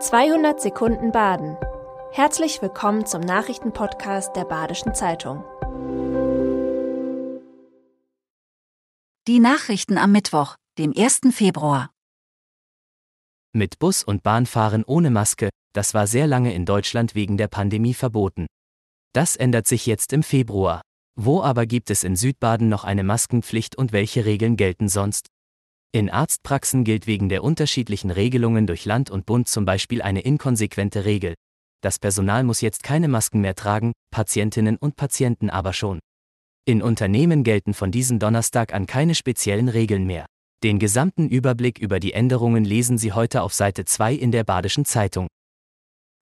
200 Sekunden Baden. Herzlich willkommen zum Nachrichtenpodcast der Badischen Zeitung. Die Nachrichten am Mittwoch, dem 1. Februar. Mit Bus und Bahn fahren ohne Maske, das war sehr lange in Deutschland wegen der Pandemie verboten. Das ändert sich jetzt im Februar. Wo aber gibt es in Südbaden noch eine Maskenpflicht und welche Regeln gelten sonst? In Arztpraxen gilt wegen der unterschiedlichen Regelungen durch Land und Bund zum Beispiel eine inkonsequente Regel. Das Personal muss jetzt keine Masken mehr tragen, Patientinnen und Patienten aber schon. In Unternehmen gelten von diesem Donnerstag an keine speziellen Regeln mehr. Den gesamten Überblick über die Änderungen lesen Sie heute auf Seite 2 in der Badischen Zeitung.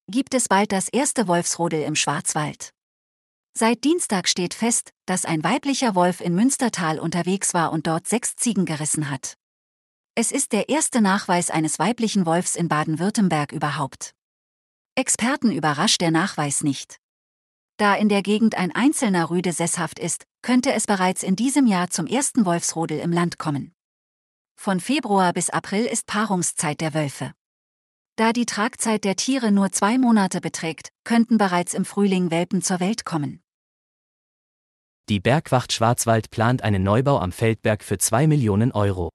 Gibt es bald das erste Wolfsrodel im Schwarzwald? Seit Dienstag steht fest, dass ein weiblicher Wolf in Münstertal unterwegs war und dort sechs Ziegen gerissen hat. Es ist der erste Nachweis eines weiblichen Wolfs in Baden-Württemberg überhaupt. Experten überrascht der Nachweis nicht. Da in der Gegend ein einzelner Rüde sesshaft ist, könnte es bereits in diesem Jahr zum ersten Wolfsrodel im Land kommen. Von Februar bis April ist Paarungszeit der Wölfe. Da die Tragzeit der Tiere nur zwei Monate beträgt, könnten bereits im Frühling Welpen zur Welt kommen. Die Bergwacht Schwarzwald plant einen Neubau am Feldberg für 2 Millionen Euro.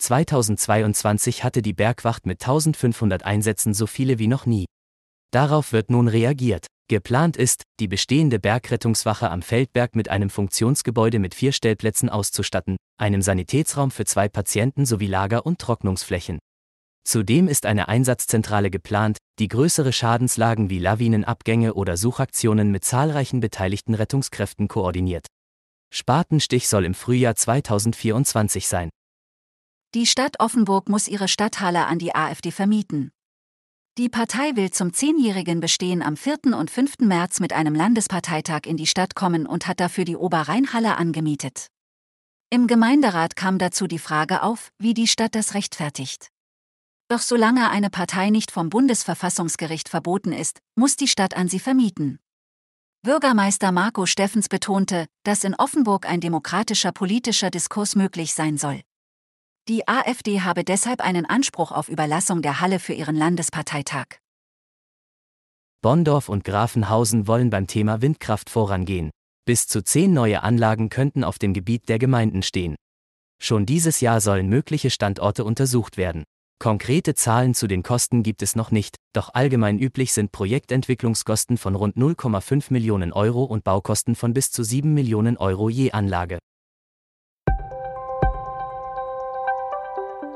2022 hatte die Bergwacht mit 1500 Einsätzen so viele wie noch nie. Darauf wird nun reagiert. Geplant ist, die bestehende Bergrettungswache am Feldberg mit einem Funktionsgebäude mit vier Stellplätzen auszustatten, einem Sanitätsraum für zwei Patienten sowie Lager- und Trocknungsflächen. Zudem ist eine Einsatzzentrale geplant, die größere Schadenslagen wie Lawinenabgänge oder Suchaktionen mit zahlreichen beteiligten Rettungskräften koordiniert. Spatenstich soll im Frühjahr 2024 sein. Die Stadt Offenburg muss ihre Stadthalle an die AfD vermieten. Die Partei will zum zehnjährigen Bestehen am 4. und 5. März mit einem Landesparteitag in die Stadt kommen und hat dafür die Oberrheinhalle angemietet. Im Gemeinderat kam dazu die Frage auf, wie die Stadt das rechtfertigt. Doch solange eine Partei nicht vom Bundesverfassungsgericht verboten ist, muss die Stadt an sie vermieten. Bürgermeister Marco Steffens betonte, dass in Offenburg ein demokratischer politischer Diskurs möglich sein soll. Die AfD habe deshalb einen Anspruch auf Überlassung der Halle für ihren Landesparteitag. Bonndorf und Grafenhausen wollen beim Thema Windkraft vorangehen. Bis zu zehn neue Anlagen könnten auf dem Gebiet der Gemeinden stehen. Schon dieses Jahr sollen mögliche Standorte untersucht werden. Konkrete Zahlen zu den Kosten gibt es noch nicht, doch allgemein üblich sind Projektentwicklungskosten von rund 0,5 Millionen Euro und Baukosten von bis zu 7 Millionen Euro je Anlage.